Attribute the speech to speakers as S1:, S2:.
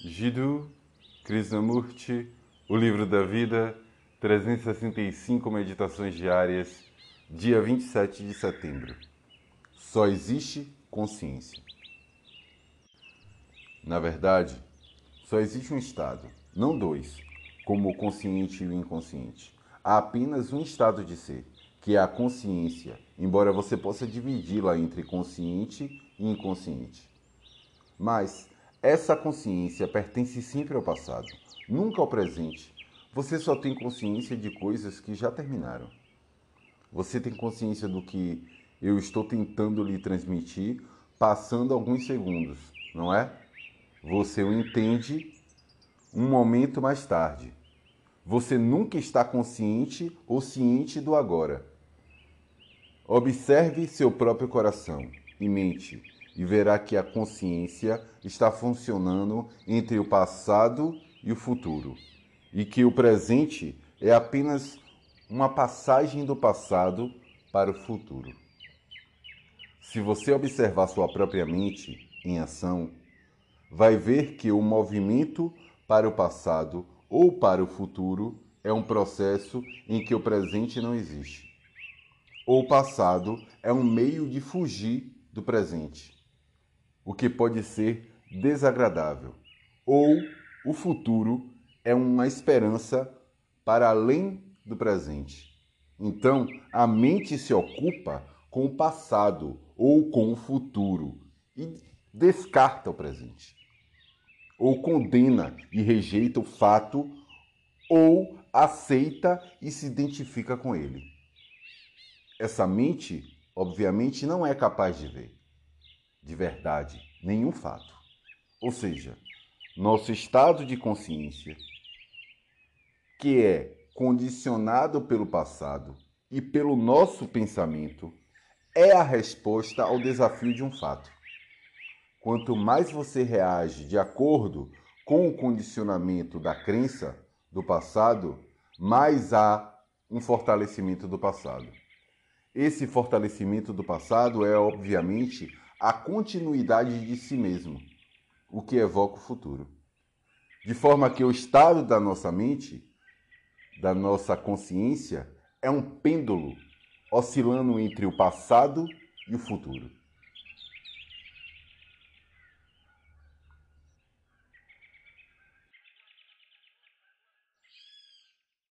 S1: Jiddu Krishnamurti, O Livro da Vida, 365 Meditações Diárias, dia 27 de setembro. Só existe consciência. Na verdade, só existe um estado, não dois, como o consciente e o inconsciente. Há apenas um estado de ser, que é a consciência, embora você possa dividi-la entre consciente e inconsciente. Mas essa consciência pertence sempre ao passado, nunca ao presente. Você só tem consciência de coisas que já terminaram. Você tem consciência do que eu estou tentando lhe transmitir passando alguns segundos, não é? Você o entende um momento mais tarde. Você nunca está consciente ou ciente do agora. Observe seu próprio coração e mente e verá que a consciência está funcionando entre o passado e o futuro, e que o presente é apenas uma passagem do passado para o futuro. Se você observar sua própria mente em ação, vai ver que o movimento para o passado ou para o futuro é um processo em que o presente não existe. O passado é um meio de fugir do presente o que pode ser desagradável, ou o futuro é uma esperança para além do presente. Então, a mente se ocupa com o passado ou com o futuro e descarta o presente. Ou condena e rejeita o fato, ou aceita e se identifica com ele. Essa mente, obviamente, não é capaz de ver de verdade nenhum fato. Ou seja, nosso estado de consciência, que é condicionado pelo passado e pelo nosso pensamento, é a resposta ao desafio de um fato. Quanto mais você reage de acordo com o condicionamento da crença do passado, mais há um fortalecimento do passado. Esse fortalecimento do passado é, obviamente, a continuidade de si mesmo, o que evoca o futuro. De forma que o estado da nossa mente, da nossa consciência, é um pêndulo oscilando entre o passado e o futuro.